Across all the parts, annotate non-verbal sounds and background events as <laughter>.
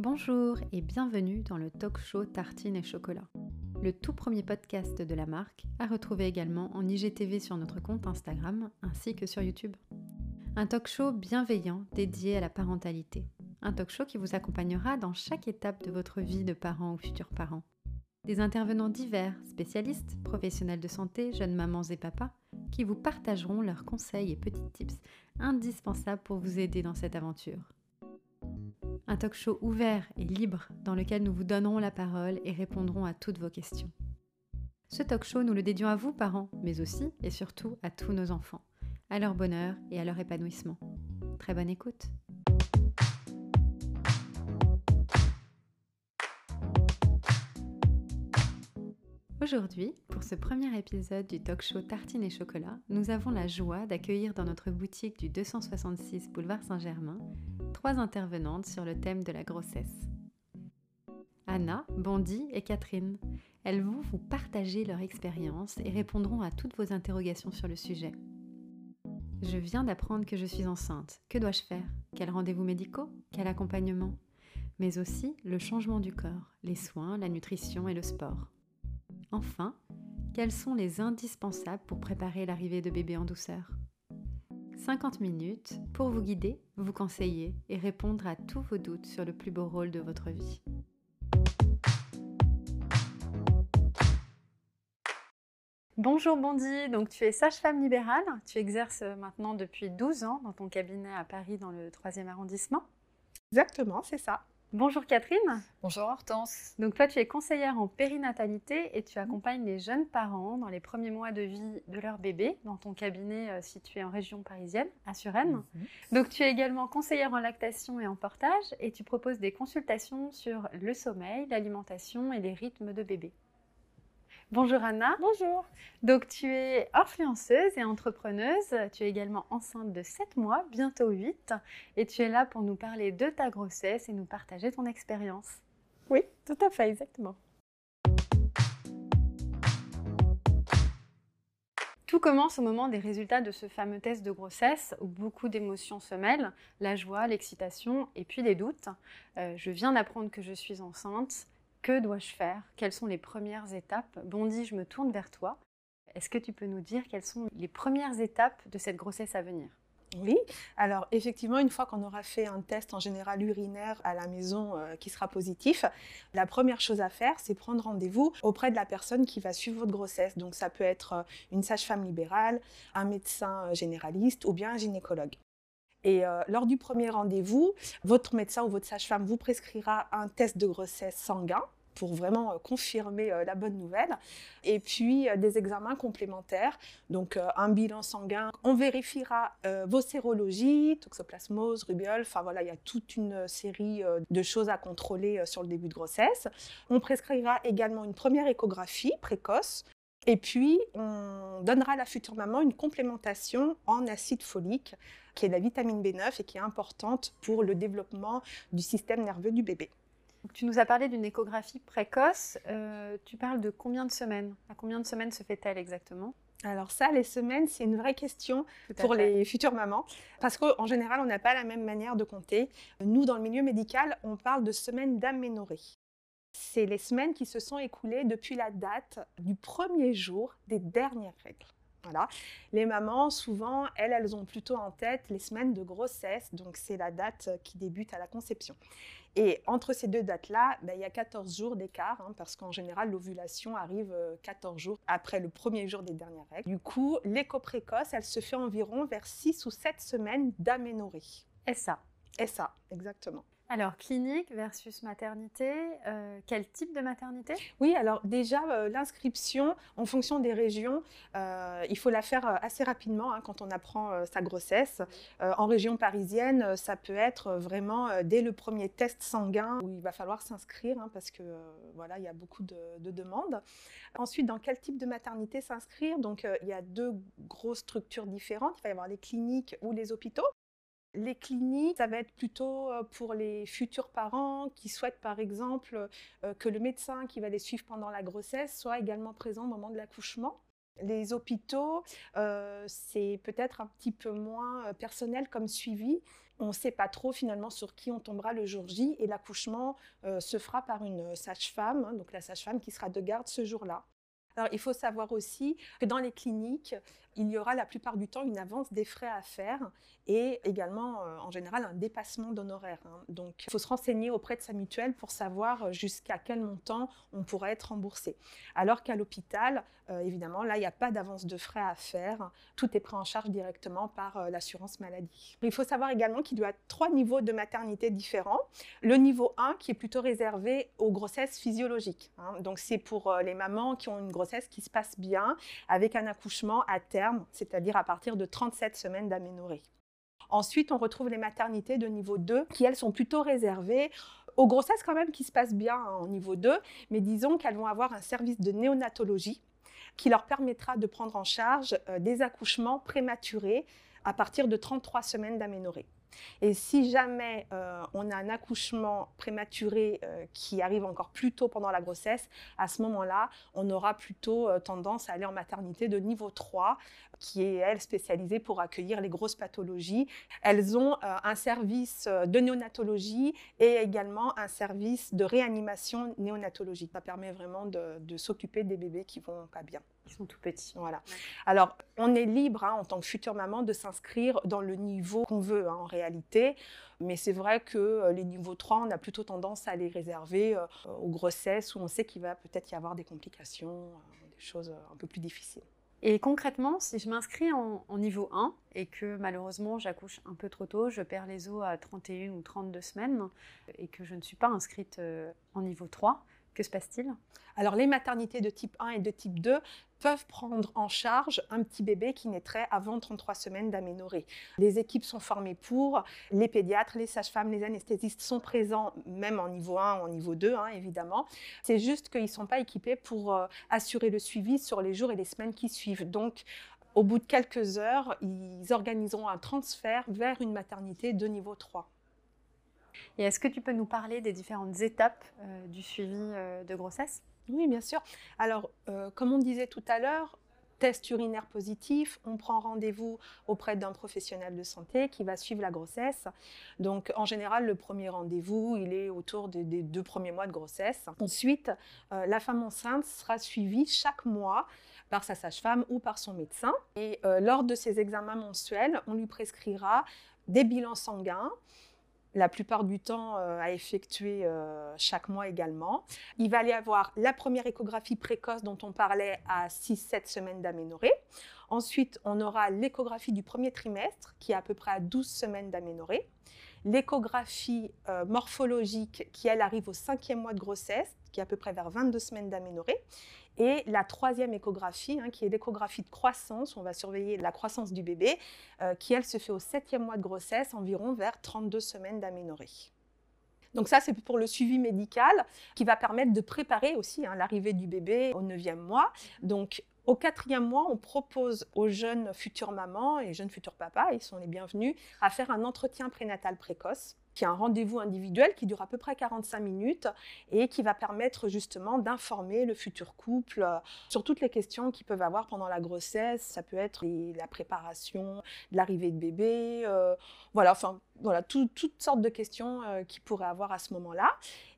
Bonjour et bienvenue dans le talk show Tartine et Chocolat, le tout premier podcast de la marque, à retrouver également en IGTV sur notre compte Instagram ainsi que sur YouTube. Un talk show bienveillant dédié à la parentalité. Un talk show qui vous accompagnera dans chaque étape de votre vie de parent ou futur parent. Des intervenants divers, spécialistes, professionnels de santé, jeunes mamans et papas, qui vous partageront leurs conseils et petits tips indispensables pour vous aider dans cette aventure. Un talk show ouvert et libre dans lequel nous vous donnerons la parole et répondrons à toutes vos questions. Ce talk show, nous le dédions à vous, parents, mais aussi et surtout à tous nos enfants, à leur bonheur et à leur épanouissement. Très bonne écoute! Aujourd'hui, pour ce premier épisode du talk show Tartine et Chocolat, nous avons la joie d'accueillir dans notre boutique du 266 boulevard Saint-Germain trois intervenantes sur le thème de la grossesse. Anna, Bondy et Catherine. Elles vont vous partager leur expérience et répondront à toutes vos interrogations sur le sujet. Je viens d'apprendre que je suis enceinte. Que dois-je faire? Quels rendez-vous médicaux? Quel accompagnement? Mais aussi le changement du corps, les soins, la nutrition et le sport. Enfin, quels sont les indispensables pour préparer l'arrivée de bébé en douceur? 50 minutes pour vous guider, vous conseiller et répondre à tous vos doutes sur le plus beau rôle de votre vie. Bonjour Bondy, donc tu es sage-femme libérale, tu exerces maintenant depuis 12 ans dans ton cabinet à Paris dans le 3e arrondissement. Exactement, c'est ça. Bonjour Catherine. Bonjour Hortense. Donc toi, tu es conseillère en périnatalité et tu accompagnes les jeunes parents dans les premiers mois de vie de leur bébé dans ton cabinet euh, situé en région parisienne, à Suresnes. Mhm. Donc tu es également conseillère en lactation et en portage et tu proposes des consultations sur le sommeil, l'alimentation et les rythmes de bébé. Bonjour Anna. Bonjour. Donc tu es influenceuse et entrepreneuse. Tu es également enceinte de 7 mois, bientôt 8. Et tu es là pour nous parler de ta grossesse et nous partager ton expérience. Oui, tout à fait, exactement. Tout commence au moment des résultats de ce fameux test de grossesse où beaucoup d'émotions se mêlent, la joie, l'excitation et puis des doutes. Euh, je viens d'apprendre que je suis enceinte que dois-je faire? Quelles sont les premières étapes? Bondy, je me tourne vers toi. Est-ce que tu peux nous dire quelles sont les premières étapes de cette grossesse à venir? Oui, alors effectivement, une fois qu'on aura fait un test en général urinaire à la maison euh, qui sera positif, la première chose à faire, c'est prendre rendez-vous auprès de la personne qui va suivre votre grossesse. Donc ça peut être euh, une sage-femme libérale, un médecin euh, généraliste ou bien un gynécologue. Et euh, lors du premier rendez-vous, votre médecin ou votre sage-femme vous prescrira un test de grossesse sanguin pour vraiment euh, confirmer euh, la bonne nouvelle. Et puis des examens complémentaires, donc un bilan sanguin. On vérifiera vos sérologies, toxoplasmose, rubéole, enfin voilà, il y a toute une série de choses à contrôler sur le début de grossesse. On prescrira également une première échographie précoce et puis, on donnera à la future maman une complémentation en acide folique, qui est la vitamine B9 et qui est importante pour le développement du système nerveux du bébé. tu nous as parlé d'une échographie précoce. Euh, tu parles de combien de semaines? À combien de semaines se fait-elle exactement? Alors ça, les semaines, c'est une vraie question pour les futures mamans, parce qu'en général, on n'a pas la même manière de compter. Nous, dans le milieu médical, on parle de semaines d'aménorrhée c'est les semaines qui se sont écoulées depuis la date du premier jour des dernières règles. Voilà. Les mamans, souvent, elles, elles ont plutôt en tête les semaines de grossesse, donc c'est la date qui débute à la conception. Et entre ces deux dates-là, ben, il y a 14 jours d'écart, hein, parce qu'en général, l'ovulation arrive 14 euh, jours après le premier jour des dernières règles. Du coup, l'écho précoce, elle se fait environ vers 6 ou 7 semaines d'aménorrhée. Et ça Et ça, exactement. Alors, clinique versus maternité, euh, quel type de maternité? Oui, alors déjà, euh, l'inscription, en fonction des régions, euh, il faut la faire assez rapidement hein, quand on apprend sa grossesse. en région parisienne, ça peut être vraiment dès le premier test sanguin où il va falloir s'inscrire hein, parce que voilà, il y a beaucoup de, de, demandes. Ensuite, dans quel type de maternité s'inscrire? Donc, il y a deux grosses structures différentes. Il va y avoir les cliniques ou les hôpitaux. Les cliniques, ça va être plutôt euh, pour les futurs parents qui souhaitent par exemple euh, que le médecin qui va les suivre pendant la grossesse soit également présent au moment de l'accouchement. Les hôpitaux, euh, c'est peut-être un petit peu moins personnel comme suivi. On ne sait pas trop finalement sur qui on tombera le jour J et l'accouchement se fera par une sage-femme, hein, donc la sage-femme qui sera de garde ce jour-là. Alors, il faut savoir aussi que dans les cliniques, il y aura la plupart du temps une avance des frais à faire et également, euh, en général, un dépassement d'honoraires. Hein. Donc, il faut se renseigner auprès de sa mutuelle pour savoir euh, jusqu'à quel montant on pourrait être remboursé. Alors qu'à l'hôpital, euh, évidemment, là, il n'y a pas d'avance de frais à faire. Tout est pris en charge directement par l'assurance maladie. Il faut savoir également qu'il y a trois niveaux de maternité différents. Le niveau 1 qui est plutôt réservé aux grossesses physiologiques. Hein. Donc, c'est pour les mamans qui ont une grossesse qui se passe bien avec un accouchement à terme, c'est-à-dire à partir de 37 semaines d'aménorrhée. Ensuite, on retrouve les maternités de niveau 2 qui, elles, sont plutôt réservées aux grossesses quand même qui se passent bien en niveau 2, mais disons qu'elles vont avoir un service de néonatologie qui leur permettra de prendre en charge euh, des accouchements prématurés à partir de 33 semaines d'aménorrhée. Et si jamais euh, on a un accouchement prématuré euh, qui arrive encore plus tôt pendant la grossesse, à ce moment-là, on aura plutôt euh, tendance à aller en maternité de niveau 3, qui est, elle, spécialisée pour accueillir les grosses pathologies. Elles ont un service de néonatologie et également un service de réanimation néonatologique. Ça permet vraiment de, de s'occuper des bébés qui vont pas bien. Ils sont tout petits. Voilà. Alors, on est libre hein, en tant que future maman de s'inscrire dans le niveau qu'on veut hein, en réalité. Mais c'est vrai que euh, les niveaux 3, on a plutôt tendance à les réserver euh, aux grossesses où on sait qu'il va peut-être y avoir des complications, euh, des choses un peu plus difficiles. Et concrètement, si je m'inscris en, niveau 1 et que malheureusement j'accouche un peu trop tôt, je perds les os à 31 ou 32 semaines et que je ne suis pas inscrite en niveau 3, que se passe-t-il? Alors les maternités de type 1 et de type 2 peuvent prendre en charge un petit bébé qui naîtrait avant 33 semaines d'aménorrhée. Les équipes sont formées pour, les pédiatres, les sages-femmes, les anesthésistes sont présents même en niveau 1 ou en niveau 2, hein, évidemment. C'est juste qu'ils ne sont pas équipés pour euh, assurer le suivi sur les jours et les semaines qui suivent. Donc, au bout de quelques heures, ils organiseront un transfert vers une maternité de niveau 3. Et est-ce que tu peux nous parler des différentes étapes euh, du suivi euh, de grossesse? Oui, bien sûr. Alors, euh, comme on disait tout à l'heure, test urinaire positif, on prend rendez-vous auprès d'un professionnel de santé qui va suivre la grossesse. Donc en général, le premier rendez-vous, il est autour des, deux premiers mois de grossesse. Ensuite, la femme enceinte sera suivie chaque mois par sa sage-femme ou par son médecin. Et lors de ces examens mensuels, on lui prescrira des bilans sanguins, la plupart du temps euh, à effectuer euh, chaque mois également. Il va y avoir la première échographie précoce dont on parlait à 6-7 semaines d'aménorrhée. Ensuite, on aura l'échographie du premier trimestre qui est à peu près à 12 semaines d'aménorrhée. L'échographie euh, morphologique qui, elle, arrive au cinquième mois de grossesse, qui est à peu près vers 22 semaines d'aménorrhée. Et la troisième échographie, hein, qui est l'échographie de croissance, on va surveiller la croissance du bébé, euh, qui elle se fait au septième mois de grossesse, environ vers 32 semaines d'aménorrhée. Donc ça, c'est pour le suivi médical qui va permettre de préparer aussi hein, l'arrivée du bébé au neuvième mois. Donc au quatrième mois, on propose aux jeunes futures mamans et jeunes futurs papas, ils sont les bienvenus, à faire un entretien prénatal précoce qui est un rendez-vous individuel qui dure à peu près 45 minutes et qui va permettre justement d'informer le futur couple euh, sur toutes les questions qu'ils peuvent avoir pendant la grossesse. Ça peut être la préparation de l'arrivée de bébé, euh, voilà, enfin voilà, toutes sortes de questions euh, qu'ils pourraient avoir à ce moment-là.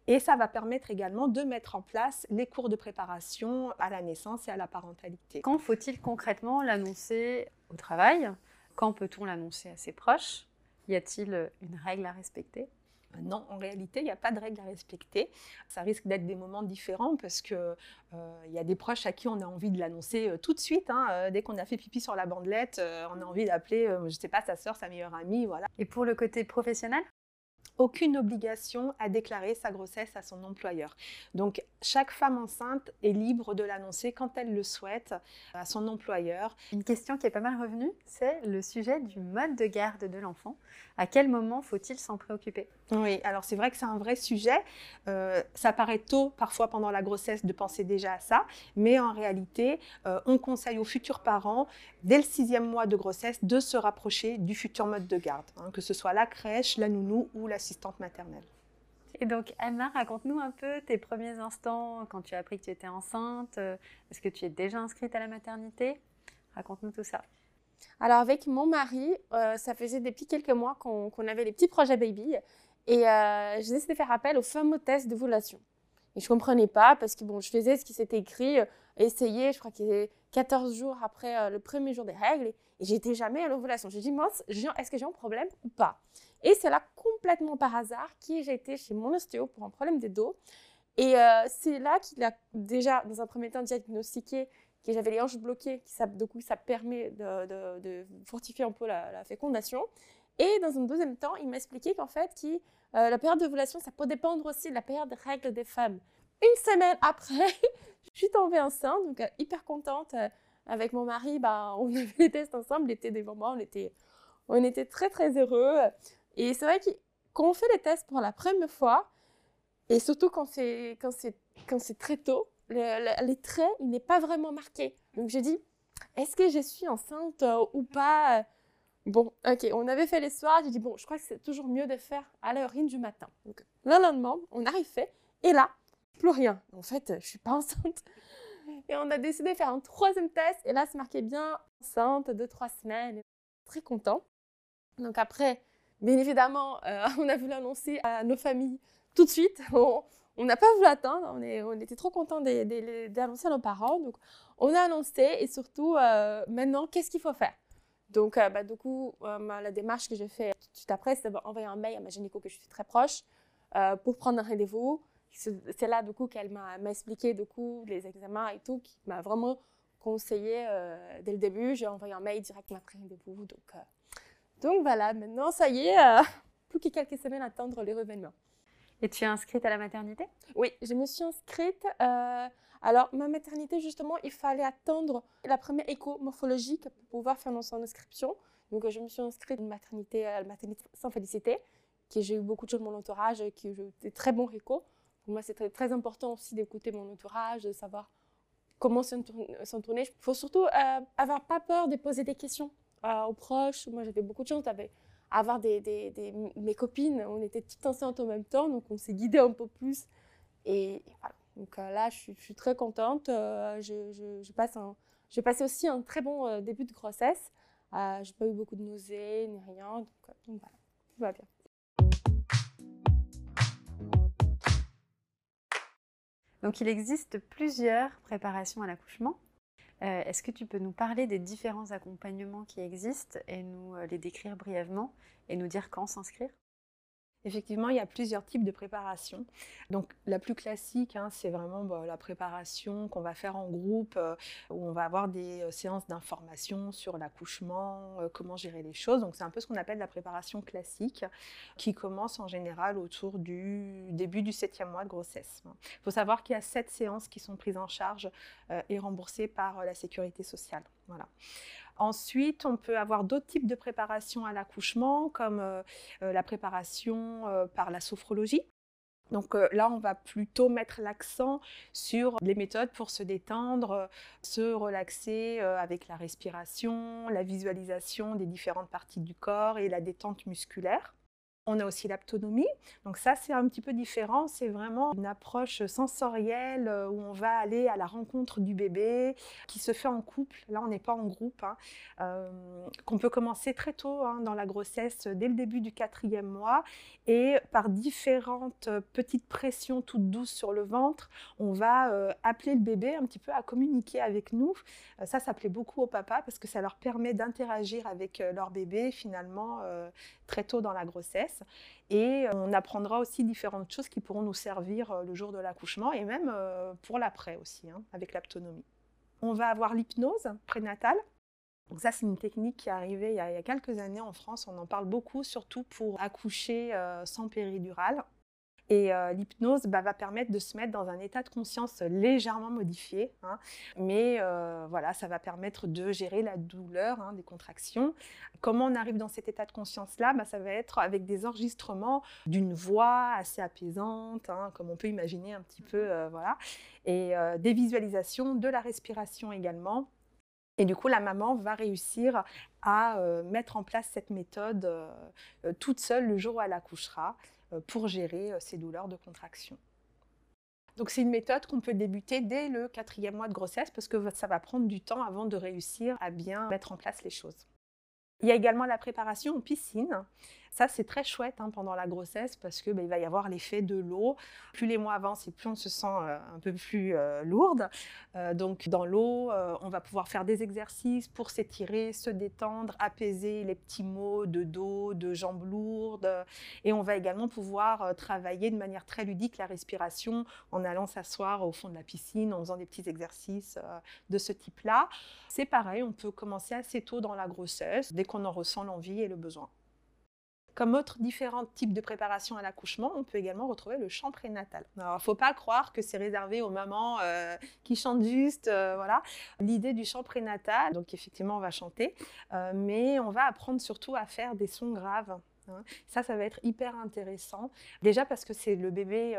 Et ça va permettre également de mettre en place les cours de préparation à la naissance et à la parentalité. Quand faut-il concrètement l'annoncer au travail? Quand peut-on l'annoncer à ses proches? Y a-t-il euh, une règle à respecter? Non, en réalité, il n'y a pas de règle à respecter. Ça risque d'être des moments différents parce qu'il euh, y a des proches à qui on a envie de l'annoncer euh, tout de suite. Hein, dès qu'on a fait pipi sur la bandelette, on a envie d'appeler, je ne sais pas, sa soeur, sa meilleure amie. Voilà. Et pour le côté professionnel? Aucune obligation à déclarer sa grossesse à son employeur. Donc chaque femme enceinte est libre de l'annoncer quand elle le souhaite à son employeur. Une question qui est pas mal revenue, c'est le sujet du mode de garde de l'enfant. À quel moment faut-il s'en préoccuper? Oui, alors c'est vrai que c'est un vrai sujet. Euh, ça paraît tôt parfois pendant la grossesse de penser déjà à ça, mais en réalité, euh, on conseille aux futurs parents, dès le sixième mois de grossesse, de se rapprocher du futur mode de garde, hein, que ce soit la crèche, la nounou ou l'assistante maternelle. Et donc, Anna, raconte-nous un peu tes premiers instants quand tu as appris que tu étais enceinte. Est-ce que tu es déjà inscrite à la maternité? Raconte-nous tout ça. Alors, avec mon mari, euh, ça faisait depuis quelques mois qu'on avait les petits projets baby. Et euh, j'ai décidé de faire appel au fameux test d'ovulation. Et je ne comprenais pas parce que bon, je faisais ce qui s'était écrit, euh, essayer, je crois qu'il y avait 14 jours après le premier jour des règles, et, j'étais jamais à l'ovulation. J'ai dit, mince, est-ce que j'ai un problème ou pas? Et c'est là, complètement par hasard, que j'ai été chez mon ostéo pour un problème de dos. Et c'est là qu'il a déjà, dans un premier temps, diagnostiqué que j'avais les hanches bloquées, qui ça, du coup ça permet de, fortifier un peu la, fécondation. Et dans un deuxième temps, il m'a expliqué qu'en fait, euh, la période d'ovulation, ça peut dépendre aussi de la période de règles des femmes. Une semaine après, <laughs> je suis tombée enceinte, donc euh, hyper contente. Euh, avec mon mari, bah, on <laughs> avait les tests ensemble, il était devant moi, on était, on était très très heureux. Et c'est vrai qu'on fait les tests pour la première fois, et surtout quand c'est, très tôt, les traits, il n'est pas vraiment marqué. Donc j'ai dit, est-ce que je suis enceinte ou pas? Bon, ok, on avait fait les soirs, j'ai dit, bon, je crois que c'est toujours mieux de faire à l'heure du matin. Donc le lendemain, on arrive fait, et là, plus rien. En fait, je suis pas enceinte. Et on a décidé de faire un troisième test, et là, c'est marqué bien enceinte, deux, trois semaines. Très content. Donc après, bien évidemment, euh, <laughs> on a voulu l'annoncer à nos familles tout de suite. on n'a pas voulu attendre, on était trop contents d'annoncer à nos parents. Donc, on a annoncé et surtout, euh, maintenant, qu'est-ce qu'il faut faire? Donc, euh, bah, du coup, euh, la démarche que j'ai faite tout de après, c'est d'envoyer un mail à ma gynéco que je suis très proche pour prendre un rendez-vous. C'est là, du coup, qu'elle m'a expliqué, du coup, les examens et tout, qui m'a vraiment conseillé dès le début. J'ai envoyé un mail direct, m'a pris rendez-vous. Donc, donc, voilà, maintenant, ça y est, <laughs> plus que quelques semaines à attendre les revenants. Et tu es inscrite à la maternité? Oui, je me suis inscrite. Euh, alors, ma maternité, justement, il fallait attendre la première écho morphologique pour pouvoir faire son inscription. Donc, je me suis inscrite à la maternité sans félicité, que j'ai eu beaucoup de gens de mon entourage, qui ont des très bons échos. Pour moi, c'est très, important aussi d'écouter mon entourage, de savoir comment s'entourner. Il faut surtout euh, avoir pas peur de poser des questions euh, aux proches. Moi, j'avais beaucoup de chance avoir des, mes copines, on était toutes enceintes en même temps, donc on s'est guidé un peu plus. Et, voilà. Donc euh, là, je suis, très contente. Euh, je, je, passe un, j'ai passé aussi un très bon euh, début de grossesse. je n'ai pas eu beaucoup de nausées ni rien. Donc voilà, tout va bien. Donc il existe plusieurs préparations à l'accouchement. Euh, est-ce que tu peux nous parler des différents accompagnements qui existent et nous euh, les décrire brièvement et nous dire quand s'inscrire? Effectivement, il y a plusieurs types de préparation. Donc, la plus classique, hein, c'est vraiment bah, la préparation qu'on va faire en groupe, euh, où on va avoir des euh, séances d'information sur l'accouchement, euh, comment gérer les choses. Donc, c'est un peu ce qu'on appelle la préparation classique, qui commence en général autour du début du septième mois de grossesse. Il faut savoir qu'il y a sept séances qui sont prises en charge et remboursées par la sécurité sociale. Voilà. Ensuite, on peut avoir d'autres types de préparation à l'accouchement, comme euh, euh, la préparation euh, par la sophrologie. Donc là, on va plutôt mettre l'accent sur les méthodes pour se détendre, se relaxer avec la respiration, la visualisation des différentes parties du corps et la détente musculaire. On a aussi l'aptonomie. Donc ça, c'est un petit peu différent. C'est vraiment une approche sensorielle euh, où on va aller à la rencontre du bébé, qui se fait en couple. Là, on n'est pas en groupe. Hein. Euh, qu'on peut commencer très tôt hein, dans la grossesse, dès le début du quatrième mois. Et par différentes petites pressions toutes douces sur le ventre, on va euh, appeler le bébé un petit peu à communiquer avec nous. ça, ça plaît beaucoup aux papas parce que ça leur permet d'interagir avec leur bébé finalement très tôt dans la grossesse. Et on apprendra aussi différentes choses qui pourront nous servir euh, le jour de l'accouchement et même euh, pour l'après aussi, hein, avec l'aptonomie. On va avoir l'hypnose prénatale. Donc ça, c'est une technique qui est arrivée il y, a, quelques années en France. On en parle beaucoup, surtout pour accoucher euh, sans péridurale. Et euh, l'hypnose bah, va permettre de se mettre dans un état de conscience légèrement modifié. Hein. mais euh, voilà, ça va permettre de gérer la douleur hein, des contractions. Comment on arrive dans cet état de conscience-là? Bah, Ça va être avec des enregistrements d'une voix assez apaisante, hein, comme on peut imaginer un petit peu. Euh, voilà. Et des visualisations, de la respiration également Et du coup, la maman va réussir à mettre en place cette méthode toute seule le jour où elle accouchera pour gérer ces douleurs de contraction. Donc c'est une méthode qu'on peut débuter dès le quatrième mois de grossesse parce que ça va prendre du temps avant de réussir à bien mettre en place les choses. Il y a également la préparation en piscine. Ça, c'est très chouette hein, pendant la grossesse parce que bah, il va y avoir l'effet de l'eau. Plus les mois avancent et plus on se sent euh, un peu plus euh, lourde. Euh, donc, dans l'eau, on va pouvoir faire des exercices pour s'étirer, se détendre, apaiser les petits maux de dos, de jambes lourdes. Et on va également pouvoir travailler de manière très ludique la respiration en allant s'asseoir au fond de la piscine, en faisant des petits exercices de ce type-là. C'est pareil, on peut commencer assez tôt dans la grossesse, dès qu'on en ressent l'envie et le besoin. Comme autres différents types de préparation à l'accouchement, on peut également retrouver le chant prénatal. Il ne faut pas croire que c'est réservé aux mamans euh, qui chantent juste, euh, voilà. L'idée du chant prénatal, donc effectivement, on va chanter, euh, mais on va apprendre surtout à faire des sons graves. Hein. Ça, ça va être hyper intéressant. Déjà parce que c'est le bébé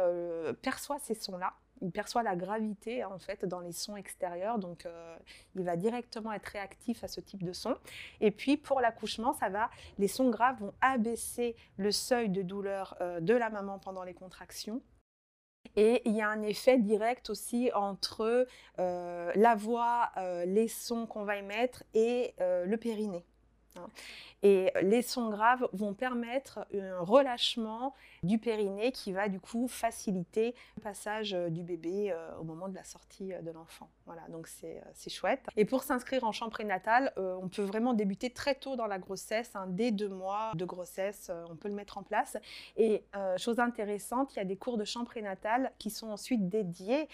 perçoit ces sons-là il perçoit la gravité en fait dans les sons extérieurs, donc euh, il va directement être réactif à ce type de son. Et puis pour l'accouchement, ça va, les sons graves vont abaisser le seuil de douleur euh, de la maman pendant les contractions. Et il y a un effet direct aussi entre euh, la voix, les sons qu'on va émettre et le périnée. Hein. Et les sons graves vont permettre un relâchement du périnée qui va du coup faciliter le passage euh, du bébé euh, au moment de la sortie euh, de l'enfant. Voilà, donc c'est chouette. Et pour s'inscrire en champ prénatal, on peut vraiment débuter très tôt dans la grossesse, hein, dès deux mois de grossesse, on peut le mettre en place. Et chose intéressante, il y a des cours de champ prénatal qui sont ensuite dédiés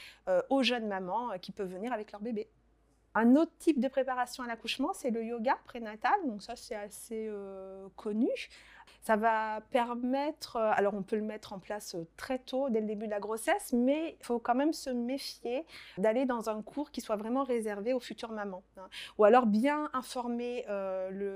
aux jeunes mamans qui peuvent venir avec leur bébé. Un autre type de préparation à l'accouchement, c'est le yoga prénatal. Donc ça, c'est assez euh, connu. Ça va permettre, euh, alors on peut le mettre en place euh, très tôt, dès le début de la grossesse, mais il faut quand même se méfier d'aller dans un cours qui soit vraiment réservé aux futures mamans. Hein. Ou alors bien informer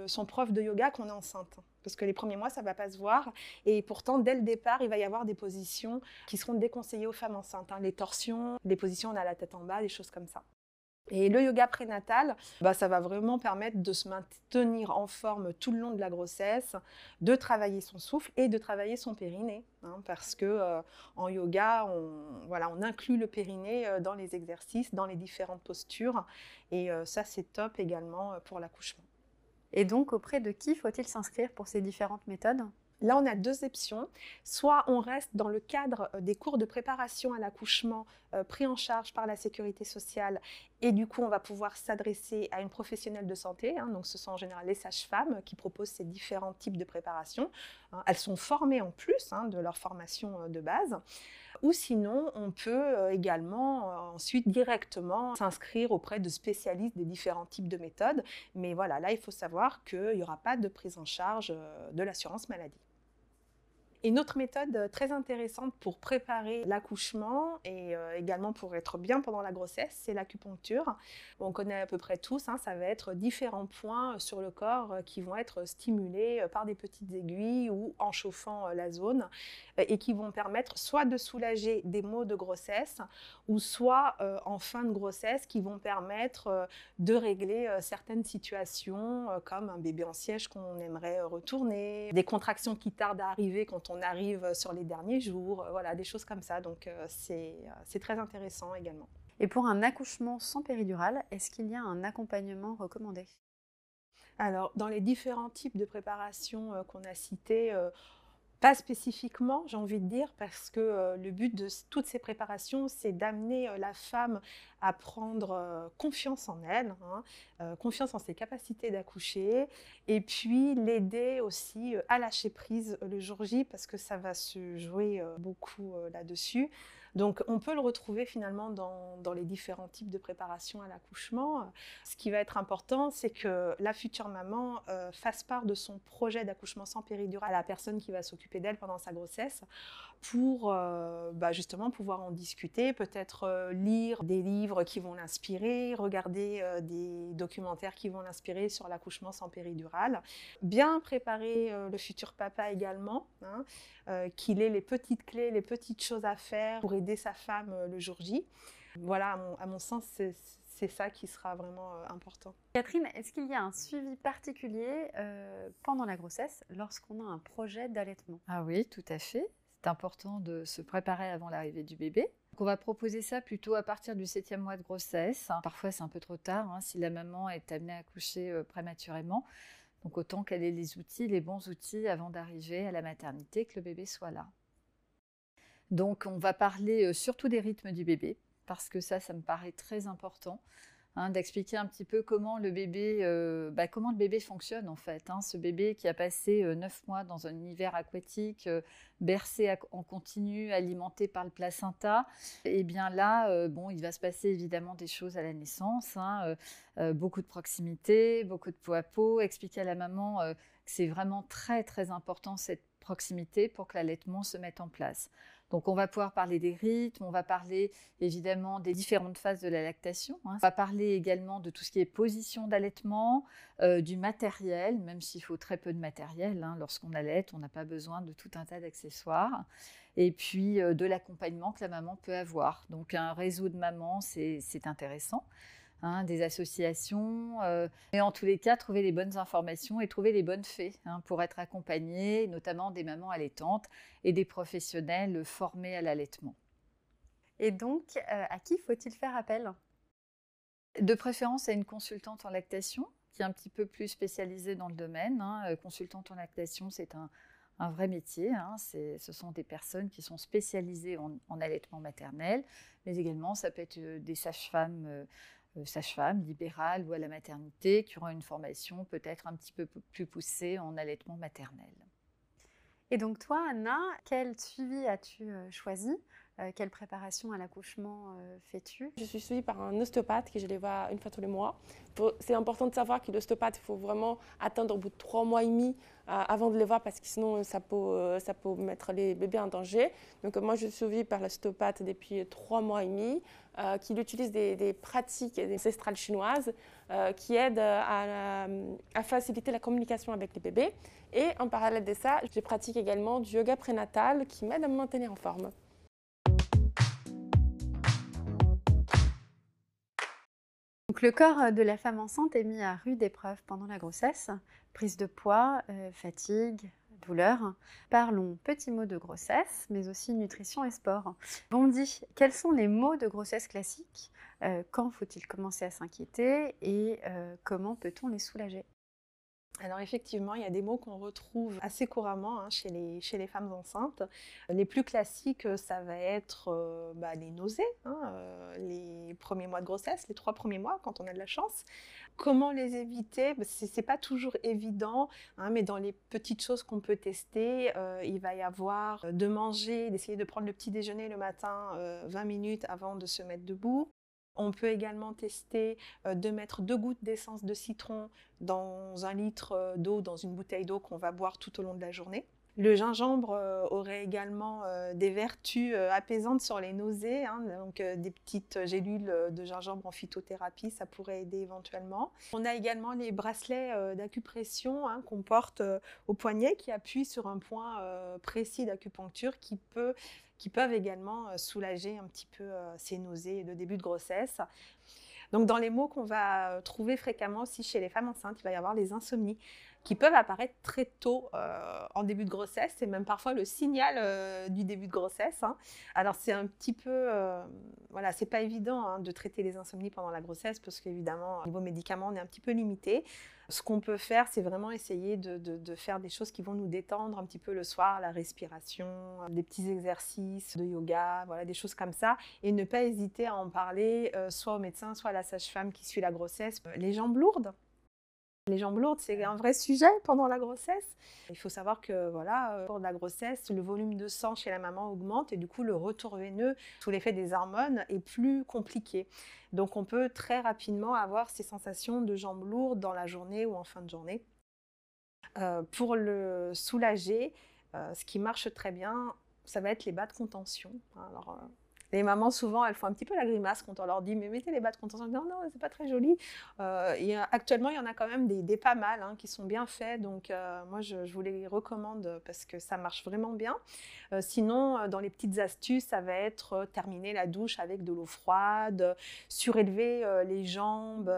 son prof de yoga qu'on est enceinte parce que les premiers mois, ça ne va pas se voir. Et pourtant, dès le départ, il va y avoir des positions qui seront déconseillées aux femmes enceintes. Hein. Les torsions, les positions on a la tête en bas, des choses comme ça. Et le yoga prénatal, bah, ça va vraiment permettre de se maintenir en forme tout le long de la grossesse, de travailler son souffle et de travailler son périnée. Hein, parce que euh, en yoga, on, voilà, on inclut le périnée euh, dans les exercices, dans les différentes postures. Et euh, ça, c'est top également pour l'accouchement. Et donc, auprès de qui faut-il s'inscrire pour ces différentes méthodes? Là, on a deux options. Soit on reste dans le cadre euh, des cours de préparation à l'accouchement euh, pris en charge par la sécurité sociale et du coup, on va pouvoir s'adresser à une professionnelle de santé. Hein. donc, ce sont en général les sages-femmes qui proposent ces différents types de préparation. Hein. elles sont formées en plus hein, de leur formation euh, de base. Ou sinon, on peut également ensuite directement s'inscrire auprès de spécialistes des différents types de méthodes. Mais voilà, là, il faut savoir qu'il n'y aura pas de prise en charge de l'assurance maladie. Une autre méthode euh, très intéressante pour préparer l'accouchement et euh, également pour être bien pendant la grossesse, c'est l'acupuncture. On connaît à peu près tous, hein, ça va être différents points sur le corps euh, qui vont être stimulés par des petites aiguilles ou en chauffant la zone et qui vont permettre soit de soulager des maux de grossesse ou soit en fin de grossesse qui vont permettre de régler certaines situations comme un bébé en siège qu'on aimerait retourner, des contractions qui tardent à arriver quand on on arrive sur les derniers jours, euh, voilà, des choses comme ça. Donc euh, euh, c'est très intéressant également. Et pour un accouchement sans péridurale, est-ce qu'il y a un accompagnement recommandé? Alors, dans les différents types de préparation qu'on a cités, pas spécifiquement, j'ai envie de dire, parce que le but de toutes ces préparations, c'est d'amener la femme à prendre confiance en elle, hein, confiance en ses capacités d'accoucher, et puis l'aider aussi à lâcher prise le jour J, parce que ça va se jouer beaucoup là-dessus. Donc on peut le retrouver finalement dans, les différents types de préparation à l'accouchement. Ce qui va être important, c'est que la future maman euh, fasse part de son projet d'accouchement sans péridurale à la personne qui va s'occuper d'elle pendant sa grossesse pour euh, bah, justement pouvoir en discuter, peut-être euh, lire des livres qui vont l'inspirer, regarder des documentaires qui vont l'inspirer sur l'accouchement sans péridurale. Bien préparer le futur papa également, hein, qu'il ait les petites clés, les petites choses à faire pour aider sa femme le jour J. Voilà, à mon, sens, c'est c'est ça qui sera vraiment important. Catherine, est-ce qu'il y a un suivi particulier pendant la grossesse lorsqu'on a un projet d'allaitement? Ah oui, tout à fait. C'est important de se préparer avant l'arrivée du bébé. on va proposer ça plutôt à partir du septième mois de grossesse. Parfois, c'est un peu trop tard hein, si la maman est amenée à coucher prématurément. Donc autant qu'elle ait les outils, les bons outils avant d'arriver à la maternité, que le bébé soit là. Donc on va parler euh, surtout des rythmes du bébé, parce que ça, ça me paraît très important. Hein, d'expliquer un petit peu comment le bébé, euh, bah, comment le bébé fonctionne en fait. Hein. ce bébé qui a passé euh, neuf mois dans un univers aquatique, bercé en continu, alimenté par le placenta, et eh bien là, bon, il va se passer évidemment des choses à la naissance, hein, beaucoup de proximité, beaucoup de peau à peau. Expliquer à la maman que c'est vraiment très très important cette proximité pour que l'allaitement se mette en place. Donc on va pouvoir parler des rythmes, on va parler évidemment des différentes phases de la lactation. Hein. On va parler également de tout ce qui est position d'allaitement, euh, du matériel, même s'il faut très peu de matériel. Hein. Lorsqu'on allaite, on n'a pas besoin de tout un tas d'accessoires. Et puis euh, de l'accompagnement que la maman peut avoir. Donc un réseau de mamans, c'est intéressant. Hein, des associations, euh, mais en tous les cas, trouver les bonnes informations et trouver les bonnes faits hein, pour être accompagné, notamment des mamans allaitantes et des professionnels formés à l'allaitement. Et donc, euh, à qui faut-il faire appel? De préférence à une consultante en lactation qui est un petit peu plus spécialisée dans le domaine. Hein. Euh, consultante en lactation, c'est un, vrai métier. ce sont des personnes qui sont spécialisées en, en, allaitement maternel, mais également ça peut être des sages-femmes sage-femme, libérale ou à la maternité, qui auront une formation peut-être un petit peu plus poussée en allaitement maternel. Et donc toi, Anna, quel suivi as-tu euh, choisi? Euh, quelle préparation à l'accouchement euh, fais-tu? Je suis suivie par un ostéopathe que je les vois une fois tous les mois. C'est important de savoir que l'ostéopathe, il faut vraiment attendre au bout de trois mois et demi euh, avant de les voir parce que sinon ça peut, ça peut mettre les bébés en danger. Donc moi, je suis suivie par l'ostéopathe depuis trois mois et demi qui utilise des, pratiques ancestrales chinoises qui aident à, à faciliter la communication avec les bébés. Et en parallèle de ça, je pratique également du yoga prénatal qui m'aide à me maintenir en forme. Le corps euh, de la femme enceinte est mis à rude épreuve pendant la grossesse. Prise de poids, euh, fatigue, douleur. Parlons petits mots de grossesse, mais aussi nutrition et sport. Bondi, quels sont les mots de grossesse classiques euh, Quand faut-il commencer à s'inquiéter? Et comment peut-on les soulager? Alors effectivement, il y a des mots qu'on retrouve assez couramment hein, chez, les, femmes enceintes. Les plus classiques, ça va être euh, bah, les nausées, hein, euh, les premiers mois de grossesse, les trois premiers mois quand on a de la chance. Comment les éviter? Bah, Ce n'est pas toujours évident, hein, mais dans les petites choses qu'on peut tester, euh, il va y avoir de manger, d'essayer de prendre le petit déjeuner le matin 20 minutes avant de se mettre debout. On peut également tester euh, de mettre deux gouttes d'essence de citron dans un litre euh, d'eau, dans une bouteille d'eau qu'on va boire tout au long de la journée. Le gingembre euh, aurait également des vertus apaisantes sur les nausées, hein, donc des petites gélules de gingembre en phytothérapie, ça pourrait aider éventuellement. On a également les bracelets d'acupression hein, qu'on porte au poignet qui appuient sur un point précis d'acupuncture qui peut qui peuvent également euh, soulager un petit peu euh, ces nausées de début de grossesse. Donc dans les mots qu'on va euh, trouver fréquemment aussi chez les femmes enceintes, il va y avoir les insomnies qui peuvent apparaître très tôt en début de grossesse. C'est même parfois le signal du début de grossesse. Hein. Alors c'est un petit peu, voilà, c'est pas évident hein, de traiter les insomnies pendant la grossesse parce qu'évidemment, au niveau médicaments, on est un petit peu limité. Ce qu'on peut faire, c'est vraiment essayer de, faire des choses qui vont nous détendre un petit peu le soir, la respiration, des petits exercices de yoga, voilà, des choses comme ça, et ne pas hésiter à en parler euh, soit au médecin, soit à la sage-femme qui suit la grossesse. Les jambes lourdes, les jambes lourdes, c'est un vrai sujet pendant la grossesse. Il faut savoir que voilà, euh, pendant la grossesse, le volume de sang chez la maman augmente et du coup le retour veineux sous l'effet des hormones est plus compliqué. Donc on peut très rapidement avoir ces sensations de jambes lourdes dans la journée ou en fin de journée. Euh, pour le soulager, euh, ce qui marche très bien, ça va être les bas de contention. Alors, Les mamans, souvent, elles font un petit peu la grimace quand on leur dit Mais mettez les bas de contention. Non, non, c'est pas très joli. Euh, et, actuellement, il y en a quand même des, pas mal hein, qui sont bien faits. Donc, euh, moi, je, vous les recommande parce que ça marche vraiment bien. Euh, sinon, dans les petites astuces, ça va être terminer la douche avec de l'eau froide, surélever les jambes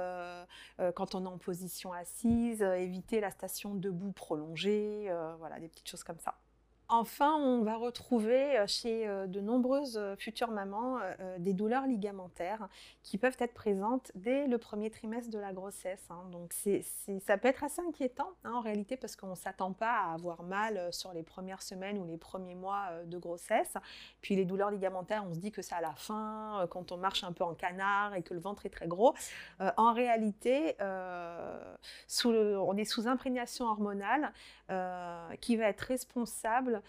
quand on est en position assise, éviter la station debout prolongée. voilà, des petites choses comme ça. Enfin, on va retrouver euh, chez euh, de nombreuses euh, futures mamans des douleurs ligamentaires qui peuvent être présentes dès le premier trimestre de la grossesse. Hein. Donc, ça peut être assez inquiétant hein, en réalité parce qu'on ne s'attend pas à avoir mal sur les premières semaines ou les premiers mois de grossesse. Puis les douleurs ligamentaires, on se dit que c'est à la fin, quand on marche un peu en canard et que le ventre est très gros. en réalité, on est sous imprégnation hormonale qui va être responsable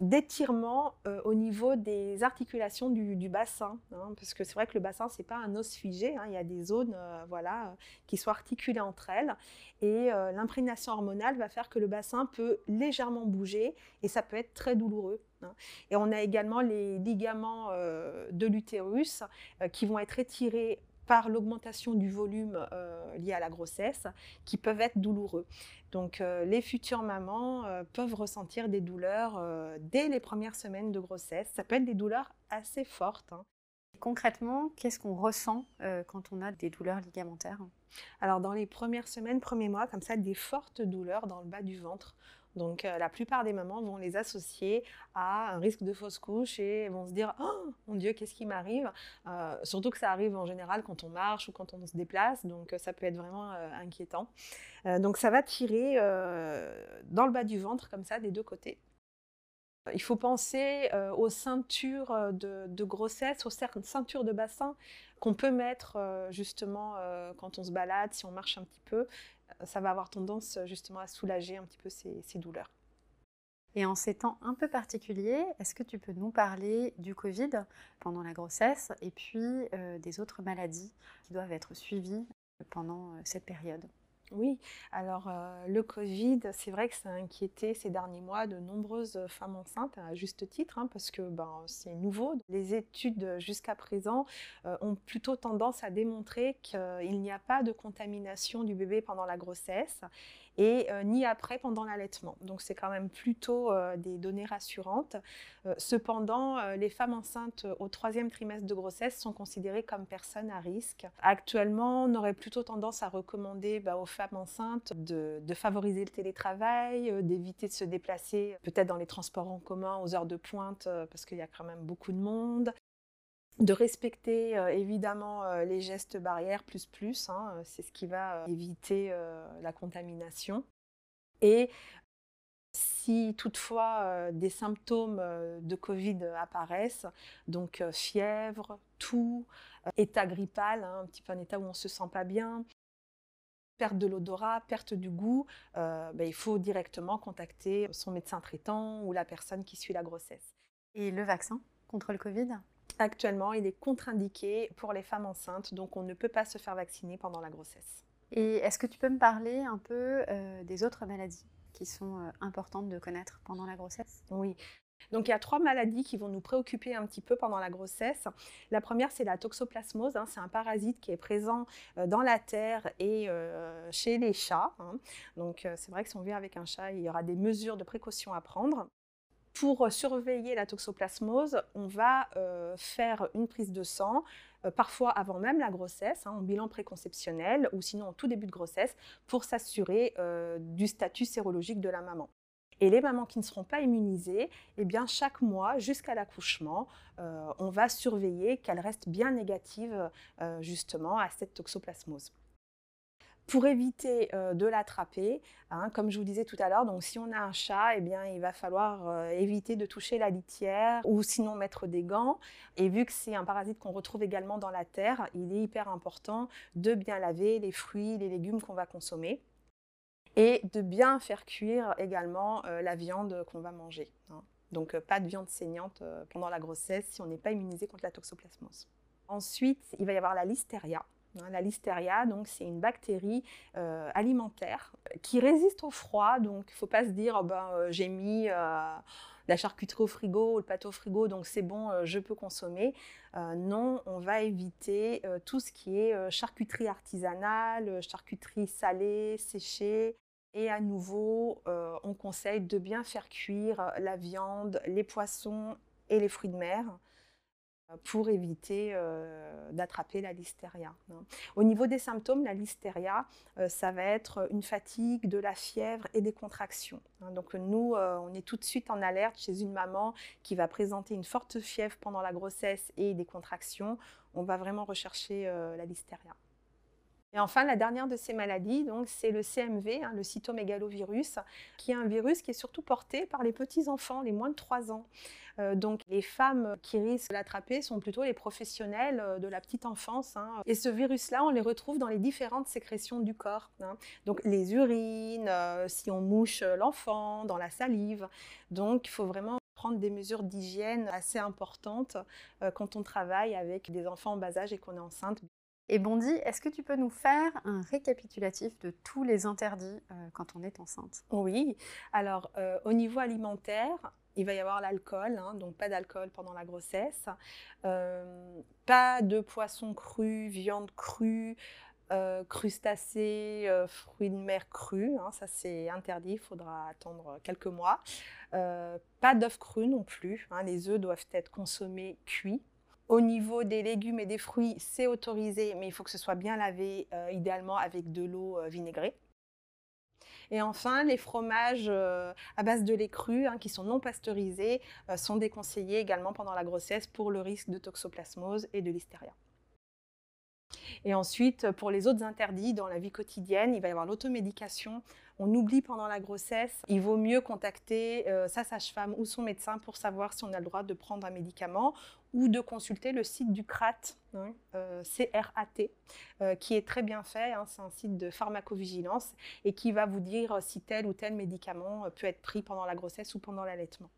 d'étirement euh, au niveau des articulations du, bassin, hein, parce que c'est vrai que le bassin c'est pas un os figé, hein, il y a des zones euh, voilà qui sont articulées entre elles, et l'imprégnation hormonale va faire que le bassin peut légèrement bouger et ça peut être très douloureux. Hein. Et on a également les ligaments de l'utérus qui vont être étirés par l'augmentation du volume euh, lié à la grossesse qui peuvent être douloureux. Donc euh, les futures mamans euh, peuvent ressentir des douleurs dès les premières semaines de grossesse. Ça peut être des douleurs assez fortes. Hein. Concrètement, qu'est-ce qu'on ressent quand on a des douleurs ligamentaires? Alors dans les premières semaines, premiers mois, comme ça, des fortes douleurs dans le bas du ventre. Donc euh, la plupart des mamans vont les associer à un risque de fausse couche et vont se dire oh mon Dieu qu'est-ce qui m'arrive? Euh, Surtout que ça arrive en général quand on marche ou quand on se déplace, donc euh, ça peut être vraiment inquiétant. donc ça va tirer dans le bas du ventre comme ça des deux côtés. Il faut penser aux ceintures de, grossesse, aux ceintures de bassin qu'on peut mettre justement quand on se balade, si on marche un petit peu ça va avoir tendance justement à soulager un petit peu ces, douleurs. Et en ces temps un peu particuliers, est-ce que tu peux nous parler du Covid pendant la grossesse et puis euh, des autres maladies qui doivent être suivies pendant euh, cette période? Oui, alors euh, le Covid, c'est vrai que ça a inquiété ces derniers mois de nombreuses femmes enceintes, à juste titre, hein, parce que ben, c'est nouveau. Les études jusqu'à présent euh, ont plutôt tendance à démontrer qu'il n'y a pas de contamination du bébé pendant la grossesse et euh, ni après pendant l'allaitement. Donc c'est quand même plutôt euh, des données rassurantes. Euh, cependant, les femmes enceintes au troisième trimestre de grossesse sont considérées comme personnes à risque. Actuellement, on aurait plutôt tendance à recommander bah, aux femmes enceintes de, de, favoriser le télétravail, d'éviter de se déplacer peut-être dans les transports en commun aux heures de pointe parce qu'il y a quand même beaucoup de monde, de respecter euh, évidemment euh, les gestes barrières plus plus, hein, euh, c'est ce qui va éviter la contamination. Et si toutefois des symptômes de Covid apparaissent, donc fièvre, toux, état grippal, hein, un petit peu un état où on se sent pas bien, perte de l'odorat, perte du goût, ben, il faut directement contacter son médecin traitant ou la personne qui suit la grossesse. Et le vaccin contre le Covid? Actuellement, il est contre-indiqué pour les femmes enceintes, donc on ne peut pas se faire vacciner pendant la grossesse. Et est-ce que tu peux me parler un peu euh, des autres maladies qui sont euh, importantes de connaître pendant la grossesse? Oui. Donc il y a trois maladies qui vont nous préoccuper un petit peu pendant la grossesse. La première, c'est la toxoplasmose. Hein. c'est un parasite qui est présent euh, dans la terre et chez les chats. Hein. Donc c'est vrai que si on vit avec un chat, il y aura des mesures de précaution à prendre. Pour surveiller la toxoplasmose, on va euh, faire une prise de sang, euh, parfois avant même la grossesse, hein, en bilan préconceptionnel ou sinon en tout début de grossesse, pour s'assurer euh, du statut sérologique de la maman. Et les mamans qui ne seront pas immunisées, eh bien, chaque mois, jusqu'à l'accouchement, on va surveiller qu'elles restent bien négatives justement à cette toxoplasmose pour éviter euh, de l'attraper, hein, comme je vous disais tout à l'heure, donc si on a un chat, eh bien, il va falloir euh, éviter de toucher la litière ou sinon mettre des gants. Et vu que c'est un parasite qu'on retrouve également dans la terre, il est hyper important de bien laver les fruits, les légumes qu'on va consommer et de bien faire cuire également euh, la viande qu'on va manger. Hein. Donc pas de viande saignante pendant la grossesse si on n'est pas immunisé contre la toxoplasmose. Ensuite, il va y avoir la listeria. Hein, La listeria, donc, c'est une bactérie euh, alimentaire qui résiste au froid. Donc, il ne faut pas se dire, oh ben, euh, j'ai mis euh, la charcuterie au frigo le pâteau au frigo, donc c'est bon, euh, je peux consommer. Non, on va éviter tout ce qui est charcuterie artisanale, charcuterie salée, séchée. Et à nouveau, on conseille de bien faire cuire la viande, les poissons et les fruits de mer pour éviter euh, d'attraper la listeria. hein. Au niveau des symptômes, la listeria, euh, ça va être une fatigue, de la fièvre et des contractions. hein. Donc nous, euh, on est tout de suite en alerte chez une maman qui va présenter une forte fièvre pendant la grossesse et des contractions. On va vraiment rechercher la listeria. Et enfin, la dernière de ces maladies, c'est le CMV, hein, le cytomégalovirus, qui est un virus qui est surtout porté par les petits-enfants, les moins de 3 ans. Euh, donc, les femmes qui risquent de l'attraper sont plutôt les professionnels euh, de la petite enfance. hein. Et ce virus-là, on les retrouve dans les différentes sécrétions du corps. hein. Donc, les urines, euh, si on mouche l'enfant, dans la salive. Donc, il faut vraiment prendre des mesures d'hygiène assez importantes quand on travaille avec des enfants en bas âge et qu'on est enceinte. Et Bondy, est-ce que tu peux nous faire un récapitulatif de tous les interdits euh, quand on est enceinte? Oui, alors euh, au niveau alimentaire, il va y avoir l'alcool, hein, donc pas d'alcool pendant la grossesse, Euh, pas de poisson cru, viande crue, crustacés, fruits de mer crus, hein, ça c'est interdit, il faudra attendre quelques mois. Pas d'œufs crus non plus, hein, les œufs doivent être consommés cuits. Au niveau des légumes et des fruits, c'est autorisé, mais il faut que ce soit bien lavé, euh, idéalement avec de l'eau euh, vinaigrée. Et enfin, les fromages euh, à base de lait cru, hein, qui sont non pasteurisés, sont déconseillés également pendant la grossesse pour le risque de toxoplasmose et de listeria. Et ensuite, pour les autres interdits dans la vie quotidienne, il va y avoir l'automédication. On oublie pendant la grossesse. Il vaut mieux contacter euh, sa sage-femme ou son médecin pour savoir si on a le droit de prendre un médicament ou de consulter le site du CRAT, hein, euh, C-R-A-T, euh, qui est très bien fait. hein, c'est un site de pharmacovigilance et qui va vous dire si tel ou tel médicament peut être pris pendant la grossesse ou pendant l'allaitement.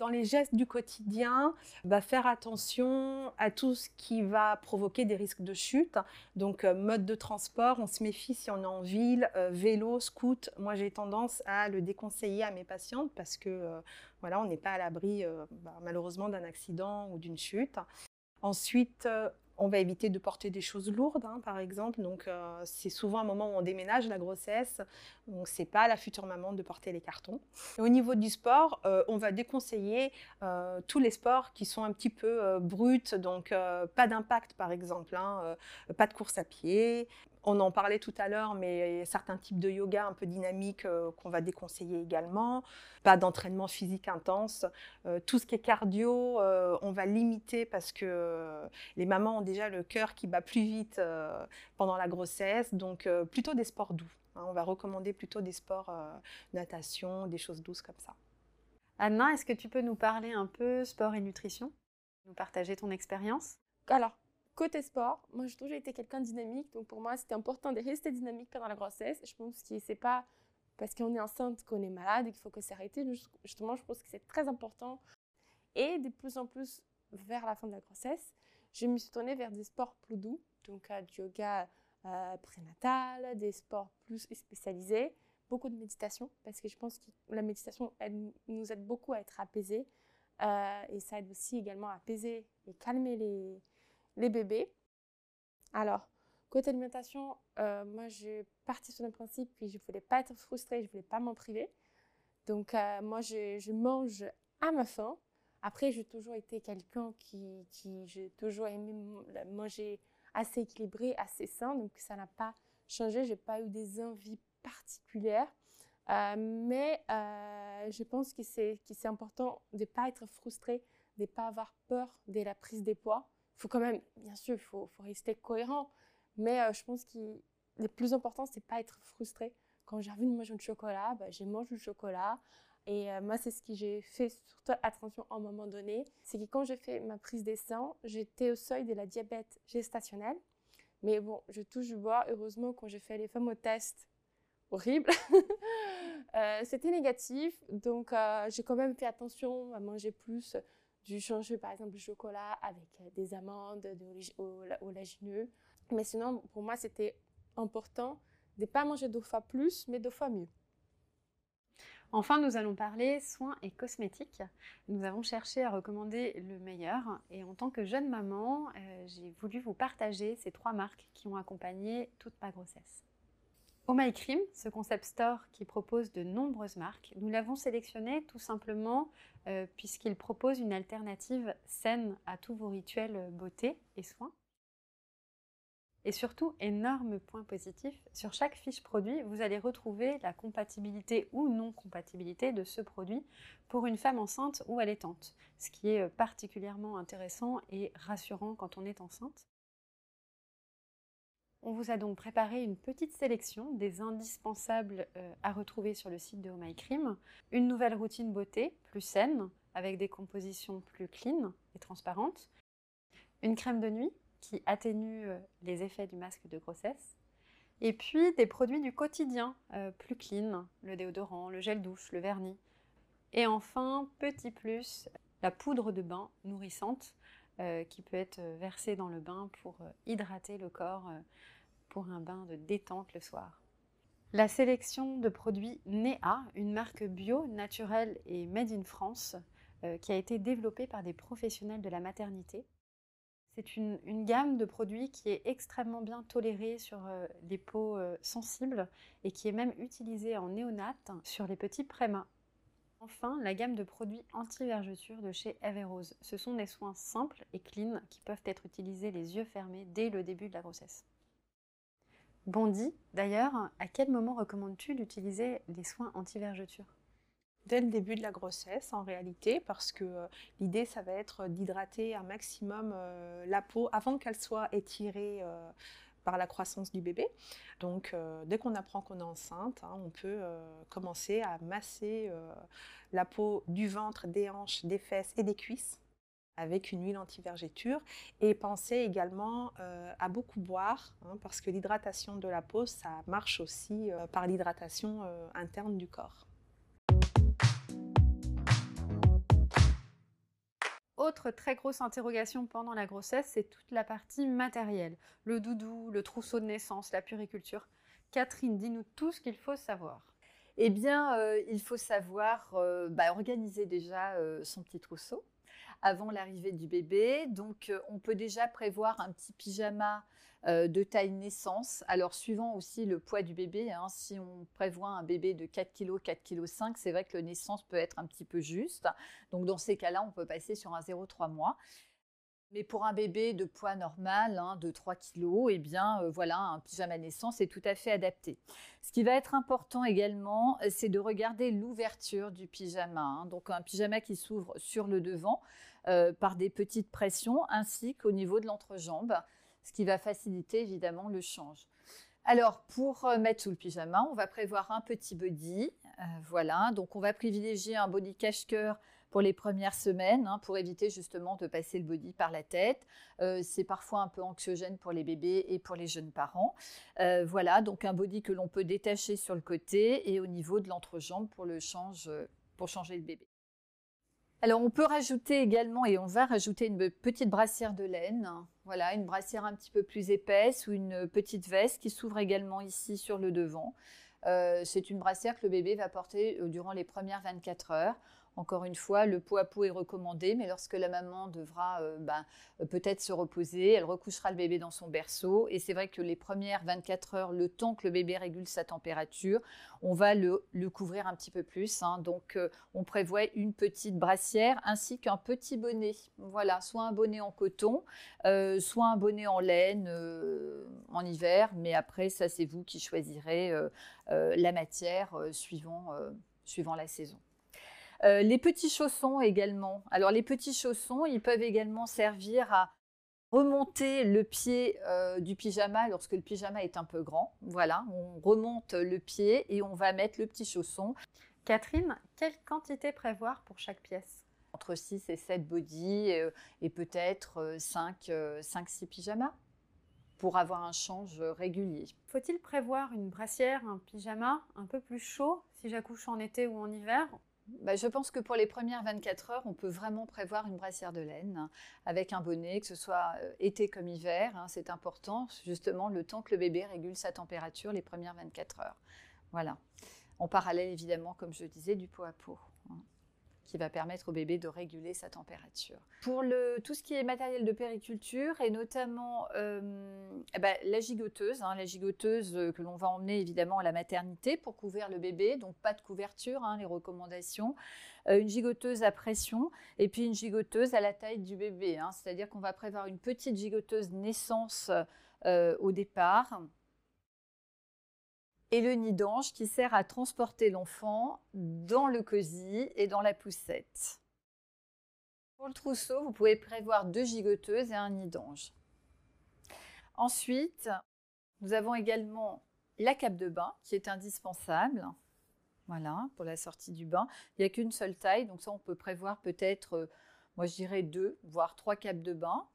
Dans les gestes du quotidien, bah, faire attention à tout ce qui va provoquer des risques de chute. Donc, euh, mode de transport, on se méfie si on est en ville, euh, vélo, scoot. Moi, j'ai tendance à le déconseiller à mes patientes parce que euh, voilà, on n'est pas à l'abri bah, malheureusement d'un accident ou d'une chute. Ensuite, on va éviter de porter des choses lourdes, hein, par exemple. Donc, euh, c'est souvent un moment où on déménage la grossesse. Donc, c'est pas à la future maman de porter les cartons. Au niveau du sport, euh, on va déconseiller euh, tous les sports qui sont un petit peu bruts, donc pas d'impact, par exemple, hein, pas de course à pied. On en parlait tout à l'heure, mais certains types de yoga un peu dynamiques euh, qu'on va déconseiller également. Pas d'entraînement physique intense. Euh, tout ce qui est cardio, euh, on va limiter parce que les mamans ont déjà le cœur qui bat plus vite euh, pendant la grossesse. Donc euh, plutôt des sports doux. hein. on va recommander plutôt des sports euh, natation, des choses douces comme ça. Anna, est-ce que tu peux nous parler un peu sport et nutrition? Nous partager ton expérience? Alors, côté sport, moi j'ai toujours été quelqu'un de dynamique, donc pour moi c'était important de rester dynamique pendant la grossesse. Je pense que c'est pas parce qu'on est enceinte qu'on est malade et qu'il faut que s'arrêter. Justement, je pense que c'est très important. Et de plus en plus, vers la fin de la grossesse, je me suis tournée vers des sports plus doux, donc euh, du yoga euh, prénatal, des sports plus spécialisés, beaucoup de méditation, parce que je pense que la méditation elle nous aide beaucoup à être apaisés. euh, et ça aide aussi également à apaiser et calmer les, les bébés. Alors, côté alimentation, euh, moi, je partais sur le principe que je ne voulais pas être frustrée, je ne voulais pas m'en priver. Donc, euh, moi, je, mange à ma faim. Après, j'ai toujours été quelqu'un qui, qui j'ai toujours aimé manger assez équilibré, assez sain. Donc, ça n'a pas changé. Je n'ai pas eu des envies particulières. Euh, mais je pense que c'est, que c'est important de ne pas être frustré, de ne pas avoir peur de la prise des poids. Faut quand même, bien sûr, il faut, rester cohérent. Mais euh, je pense que le plus important, c'est pas être frustré. Quand j'ai envie de manger du chocolat, bah, je mange du chocolat. Et euh, moi, c'est ce que j'ai fait surtout attention à un moment donné. C'est que quand j'ai fait ma prise des seins, j'étais au seuil de la diabète gestationnelle. Mais bon, je touche du bois. Heureusement, quand j'ai fait les fameux tests horribles, <laughs> euh, c'était négatif. Donc, euh, j'ai quand même fait attention à manger plus du changer, par exemple, du chocolat avec euh, des amandes, de oléagineux. Mais sinon, pour moi, c'était important de ne pas manger deux fois plus, mais deux fois mieux. Enfin, nous allons parler soins et cosmétiques. Nous avons cherché à recommander le meilleur et en tant que jeune maman, euh, j'ai voulu vous partager ces trois marques qui ont accompagné toute ma grossesse. Oh My Cream, ce concept store qui propose de nombreuses marques, nous l'avons sélectionné tout simplement euh, puisqu'il propose une alternative saine à tous vos rituels beauté et soins. Et surtout, énorme point positif, sur chaque fiche produit, vous allez retrouver la compatibilité ou non compatibilité de ce produit pour une femme enceinte ou allaitante, ce qui est euh, particulièrement intéressant et rassurant quand on est enceinte. On vous a donc préparé une petite sélection des indispensables euh, à retrouver sur le site de Oh Cream, une nouvelle routine beauté plus saine, avec des compositions plus clean et transparentes, une crème de nuit qui atténue euh, les effets du masque de grossesse. Et puis des produits du quotidien, euh, plus clean, le déodorant, le gel douche, le vernis. Et enfin, petit plus, la poudre de bain nourrissante qui peut être versée dans le bain pour hydrater le corps pour un bain de détente le soir. La sélection de produits NEA, une marque bio, naturelle et made in France, qui a été développée par des professionnels de la maternité c'est une, gamme de produits qui est extrêmement bien tolérée sur euh, les peaux euh, sensibles et qui est même utilisée en néonate sur les petits prémas. Enfin, la gamme de produits anti-vergeture de chez Everose. Ce sont des soins simples et clean qui peuvent être utilisés les yeux fermés dès le début de la grossesse. Bondy, d'ailleurs, à quel moment recommandes-tu d'utiliser les soins anti-vergeture? Dès le début de la grossesse en réalité parce que euh, l'idée ça va être d'hydrater un maximum euh, la peau avant qu'elle soit étirée euh, par la croissance du bébé. Donc dès qu'on apprend qu'on est enceinte, hein, on peut commencer à masser la peau du ventre, des hanches, des fesses et des cuisses avec une huile anti-vergéture et penser également à beaucoup boire hein, parce que l'hydratation de la peau ça marche aussi par l'hydratation interne du corps. Autre très grosse interrogation pendant la grossesse, c'est toute la partie matérielle. Le doudou, le trousseau de naissance, la puriculture. Catherine, dis-nous tout ce qu'il faut savoir. Eh bien, euh, il faut savoir euh, bah, organiser déjà euh, son petit trousseau avant l'arrivée du bébé. Donc, on peut déjà prévoir un petit pyjama euh, de taille naissance. Alors, suivant aussi le poids du bébé, hein, si on prévoit un bébé de 4 kg, 4 kg 5, c'est vrai que le naissance peut être un petit peu juste. Donc, dans ces cas-là, on peut passer sur un 0,3 mois. Mais pour un bébé de poids normal, hein, de 3 kg, eh bien, euh, voilà, un pyjama naissance est tout à fait adapté. Ce qui va être important également, c'est de regarder l'ouverture du pyjama. Hein. Donc, un pyjama qui s'ouvre sur le devant euh, par des petites pressions, ainsi qu'au niveau de l'entrejambe ce qui va faciliter évidemment le change. Alors, pour euh, mettre sous le pyjama, on va prévoir un petit body. Euh, voilà, donc on va privilégier un body cache-cœur pour les premières semaines, hein, pour éviter justement de passer le body par la tête. C'est parfois un peu anxiogène pour les bébés et pour les jeunes parents. voilà, donc un body que l'on peut détacher sur le côté et au niveau de l'entrejambe pour changer le bébé. Alors on peut rajouter également, et on va rajouter une petite brassière de laine, voilà, une brassière un petit peu plus épaisse ou une petite veste qui s'ouvre également ici sur le devant. Euh, c'est une brassière que le bébé va porter euh, durant les premières 24 heures. Encore une fois, le pot à pot est recommandé, mais lorsque la maman devra euh, ben, euh, peut-être se reposer, elle recouchera le bébé dans son berceau. Et c'est vrai que les premières 24 heures, le temps que le bébé régule sa température, on va le, couvrir un petit peu plus. Hein. Donc, euh, on prévoit une petite brassière ainsi qu'un petit bonnet. Voilà, soit un bonnet en coton, soit un bonnet en laine en hiver. Mais après, ça, c'est vous qui choisirez la matière suivant, suivant la saison. Euh, les petits chaussons également. Alors les petits chaussons, ils peuvent également servir à remonter le pied euh, du pyjama lorsque le pyjama est un peu grand. Voilà, on remonte le pied et on va mettre le petit chausson. Catherine, quelle quantité prévoir pour chaque pièce? Entre 6 et 7 body euh, et peut-être 5-6 pyjamas pour avoir un change régulier. Faut-il prévoir une brassière, un pyjama un peu plus chaud si j'accouche en été ou en hiver? Bah, je pense que pour les premières 24 heures, on peut vraiment prévoir une brassière de laine avec un bonnet, que ce soit euh, été comme hiver. Hein, c'est important, justement, le temps que le bébé régule sa température les premières 24 heures. Voilà. En parallèle, évidemment, comme je disais, du pot à pot qui va permettre au bébé de réguler sa température. Pour le, tout ce qui est matériel de périculture et notamment euh, ben, la gigoteuse, hein, la gigoteuse que l'on va emmener évidemment à la maternité pour couvrir le bébé, donc pas de couverture, hein, les recommandations, euh, une gigoteuse à pression et puis une gigoteuse à la taille du bébé, hein. c'est-à-dire qu'on va prévoir une petite gigoteuse naissance euh, au départ et le nid d'ange qui sert à transporter l'enfant dans le cosy et dans la poussette. Pour le trousseau, vous pouvez prévoir deux gigoteuses et un nid d'ange. Ensuite, nous avons également la cape de bain qui est indispensable. Voilà, pour la sortie du bain. Il n'y a qu'une seule taille, donc ça on peut prévoir peut-être, euh, moi je dirais deux, voire trois capes de bain.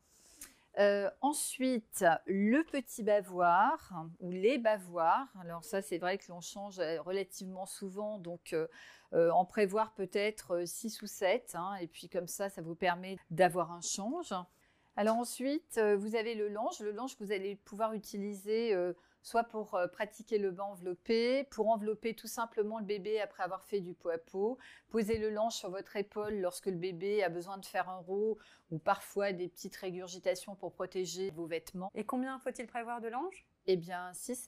Euh, ensuite, le petit bavoir ou les bavoirs. Alors ça, c'est vrai que l'on change euh, relativement souvent, donc euh, en prévoir peut-être 6 ou 7. Hein, et puis comme ça, ça vous permet d'avoir un change. Alors ensuite, vous avez le linge. Le linge que vous allez pouvoir utiliser soit pour euh, pratiquer le bain enveloppé, pour envelopper tout simplement le bébé après avoir fait du pot à pot, poser le linge sur votre épaule lorsque le bébé a besoin de faire un roux ou parfois des petites régurgitations pour protéger vos vêtements. Et combien faut-il prévoir de linge? Eh bien 6-7.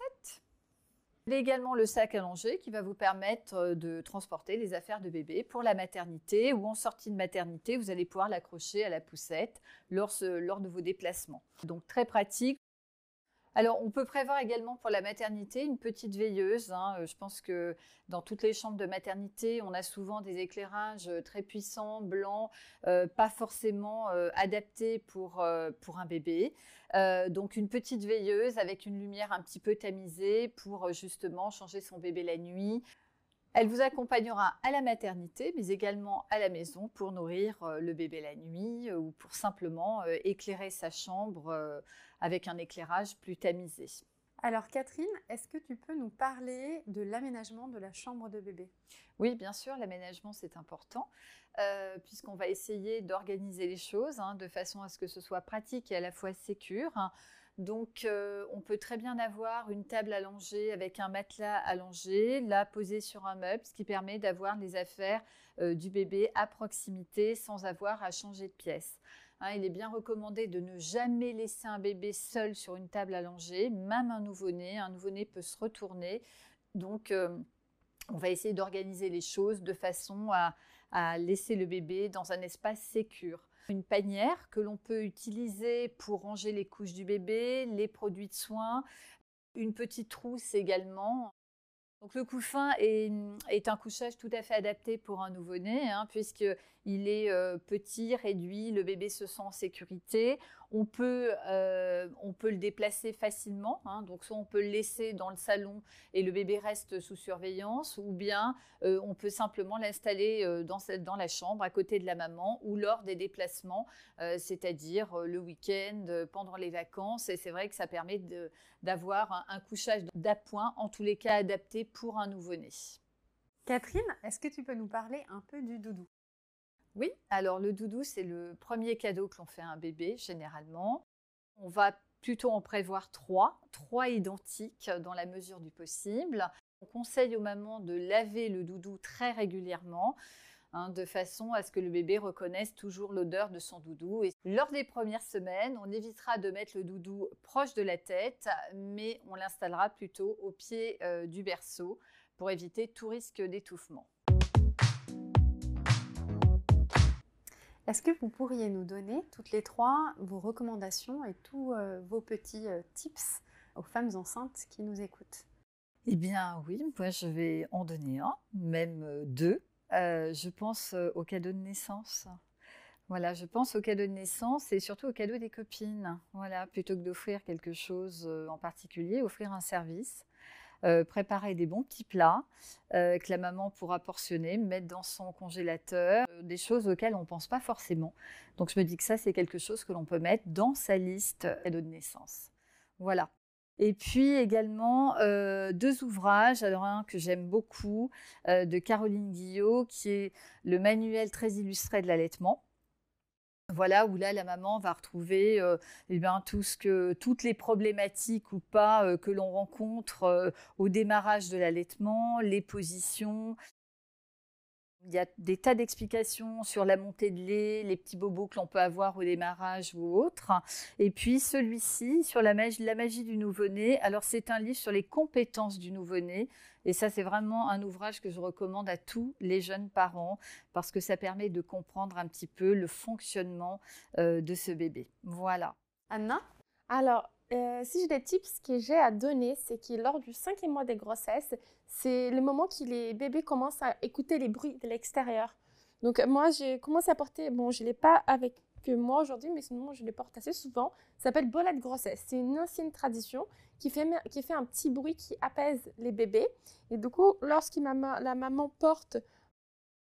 Il y a également le sac à langer qui va vous permettre euh, de transporter les affaires de bébé pour la maternité ou en sortie de maternité, vous allez pouvoir l'accrocher à la poussette lors, lors de vos déplacements. Donc très pratique. Alors, on peut prévoir également pour la maternité une petite veilleuse. Hein. Euh, je pense que dans toutes les chambres de maternité, on a souvent des éclairages euh, très puissants, blancs, euh, pas forcément adaptés pour, pour un bébé. donc, une petite veilleuse avec une lumière un petit peu tamisée pour justement changer son bébé la nuit. Elle vous accompagnera à la maternité, mais également à la maison pour nourrir le bébé la nuit ou pour simplement éclairer sa chambre avec un éclairage plus tamisé. Alors Catherine, est-ce que tu peux nous parler de l'aménagement de la chambre de bébé? Oui, bien sûr, l'aménagement c'est important, euh, puisqu'on va essayer d'organiser les choses hein, de façon à ce que ce soit pratique et à la fois sécure. Donc, euh, on peut très bien avoir une table allongée avec un matelas allongé, là posé sur un meuble, ce qui permet d'avoir les affaires euh, du bébé à proximité sans avoir à changer de pièce. Hein, il est bien recommandé de ne jamais laisser un bébé seul sur une table allongée, même un nouveau-né. Un nouveau-né peut se retourner. Donc, euh, on va essayer d'organiser les choses de façon à, laisser le bébé dans un espace sécure. Une panière que l'on peut utiliser pour ranger les couches du bébé, les produits de soins, une petite trousse également. Donc le couffin est, un couchage tout à fait adapté pour un nouveau-né, hein, puisqu'il est euh, petit, réduit, le bébé se sent en sécurité. On peut, euh, on peut le déplacer facilement, hein, donc soit on peut le laisser dans le salon et le bébé reste sous surveillance, ou bien euh, on peut simplement l'installer euh, dans, dans, la chambre à côté de la maman ou lors des déplacements, c'est-à-dire le week-end, pendant les vacances. Et c'est vrai que ça permet d'avoir un, un couchage d'appoint, en tous les cas adapté pour un nouveau-né. Catherine, est-ce que tu peux nous parler un peu du doudou? Oui, alors le doudou, c'est le premier cadeau que l'on fait à un bébé, généralement. On va plutôt en prévoir trois, trois identiques dans la mesure du possible. On conseille aux mamans de laver le doudou très régulièrement. Hein, de façon à ce que le bébé reconnaisse toujours l'odeur de son doudou. Lors des premières semaines, on évitera de mettre le doudou proche de la tête, mais on l'installera plutôt au pied euh, du berceau pour éviter tout risque d'étouffement. Est-ce que vous pourriez nous donner toutes les trois vos recommandations et tous euh, vos petits euh, tips aux femmes enceintes qui nous écoutent? Eh bien oui, moi je vais en donner un, même euh, deux. je pense au cadeau de naissance. Voilà, je pense au cadeau de naissance et surtout au cadeau des copines. Voilà, plutôt que d'offrir quelque chose en particulier, offrir un service. Euh, préparer des bons petits plats euh, que la maman pourra portionner, mettre dans son congélateur, euh, des choses auxquelles on ne pense pas forcément. Donc je me dis que ça, c'est quelque chose que l'on peut mettre dans sa liste de naissance. Voilà. Et puis également deux ouvrages, alors un que j'aime beaucoup de Caroline Guillot, qui est le manuel très illustré de l'allaitement. Voilà, où là, la maman va retrouver eh bien, tout ce que, toutes les problématiques ou pas que l'on rencontre au démarrage de l'allaitement, les positions, il y a des tas d'explications sur la montée de lait, les petits bobos que l'on peut avoir au démarrage ou autre. Et puis celui-ci sur la magie, la magie du nouveau-né. Alors c'est un livre sur les compétences du nouveau-né. Et ça, c'est vraiment un ouvrage que je recommande à tous les jeunes parents parce que ça permet de comprendre un petit peu le fonctionnement euh, de ce bébé. Voilà. Anna? Alors, euh, si j'ai des tips que j'ai à donner, c'est que lors du cinquième mois des grossesses, c'est le moment que les bébés commencent à écouter les bruits de l'extérieur. Donc moi, j'ai commencé à porter, bon, je ne l'ai pas avec moi aujourd'hui, mais sinon je les porte assez souvent. Ça s'appelle bolet de grossesse. C'est une ancienne tradition qui fait, qui fait un petit bruit qui apaise les bébés. Et du coup, lorsque la maman porte,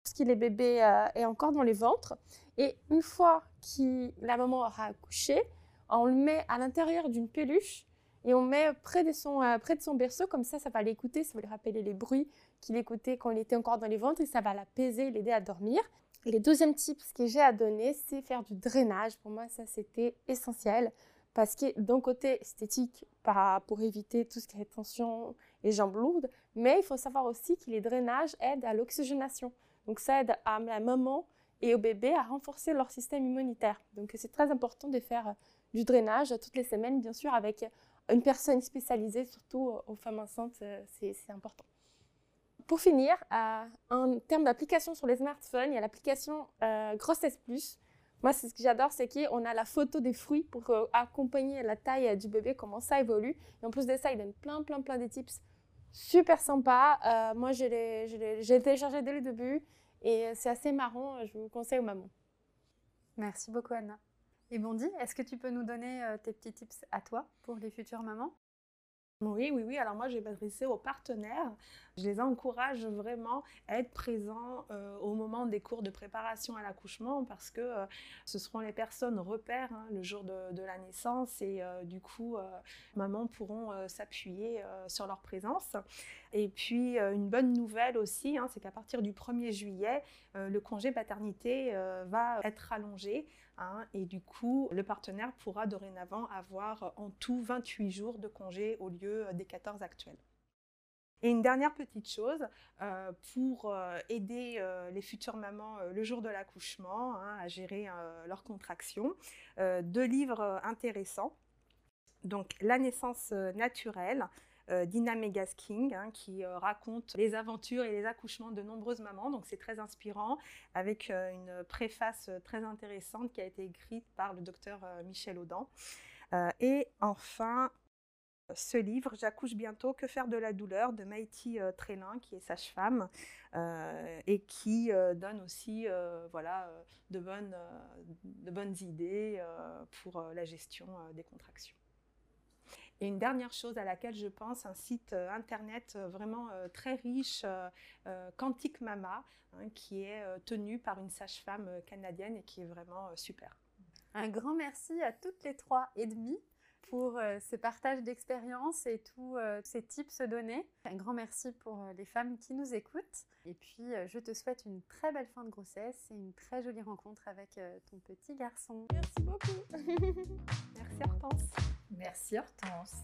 lorsque les bébés euh, est encore dans les ventres, et une fois que la maman aura accouché, on le met à l'intérieur d'une peluche et on met près de son, euh, près de son berceau, comme ça, ça va l'écouter, ça va lui rappeler les bruits qu'il écoutait quand il était encore dans les ventres et ça va l'apaiser, l'aider à dormir. Et le deuxième tip que j'ai à donner, c'est faire du drainage. Pour moi, ça, c'était essentiel parce que d'un côté esthétique, pour éviter tout ce qui est tension et jambes lourdes, mais il faut savoir aussi que les drainages aident à l'oxygénation. Donc ça aide à la maman et au bébé à renforcer leur système immunitaire. Donc c'est très important de faire du drainage toutes les semaines, bien sûr, avec une personne spécialisée, surtout aux femmes enceintes, euh, c'est important. Pour finir, euh, en termes d'application sur les smartphones, il y a l'application euh, Grossesse Plus. Moi, c'est ce que j'adore, c'est qu'on a la photo des fruits pour accompagner la taille du bébé, comment ça évolue. Et en plus de ça, il donne plein, plein, plein de tips super sympa. moi, j'ai téléchargé dès le début et c'est assez marrant. Je vous conseille aux mamans. Merci beaucoup, Anna. Et Bondy, est-ce que tu peux nous donner euh, tes petits tips à toi pour les futures mamans? Oui, oui, oui. Alors moi, je vais m'adresser aux partenaires. Je les encourage vraiment à être présents euh, au moment des cours de préparation à l'accouchement parce que euh, ce seront les personnes repères hein, le jour de, la naissance et du coup, mamans pourront s'appuyer sur leur présence. Et puis, une bonne nouvelle aussi, hein, c'est qu'à partir du 1er juillet, le congé paternité va être allongé. Hein, et du coup, le partenaire pourra dorénavant avoir en tout 28 jours de congé au lieu des 14 actuels. Et une dernière petite chose, euh, pour euh, aider euh, les futures mamans le jour de l'accouchement hein, à gérer leurs contractions, deux livres intéressants. Donc, La naissance naturelle Dina Megas King, hein, qui raconte les aventures et les accouchements de nombreuses mamans. Donc c'est très inspirant, avec une préface très intéressante qui a été écrite par le docteur Michel Audin. et enfin, ce livre, J'accouche bientôt, Que faire de la douleur, de Maïti Trélin, qui est sage-femme, et qui donne aussi voilà, de, bonnes, idées pour la gestion des contractions. Et une dernière chose à laquelle je pense, un site euh, internet euh, vraiment euh, très riche, Quantique Mama, hein, qui est tenu par une sage-femme canadienne et qui est vraiment super. Un grand merci à toutes les trois et demi pour ce partage d'expérience et tous ces tips donnés. Un grand merci pour les femmes qui nous écoutent. Et puis, je te souhaite une très belle fin de grossesse et une très jolie rencontre avec ton petit garçon. Merci beaucoup. <laughs> merci Hortense. Merci Hortense.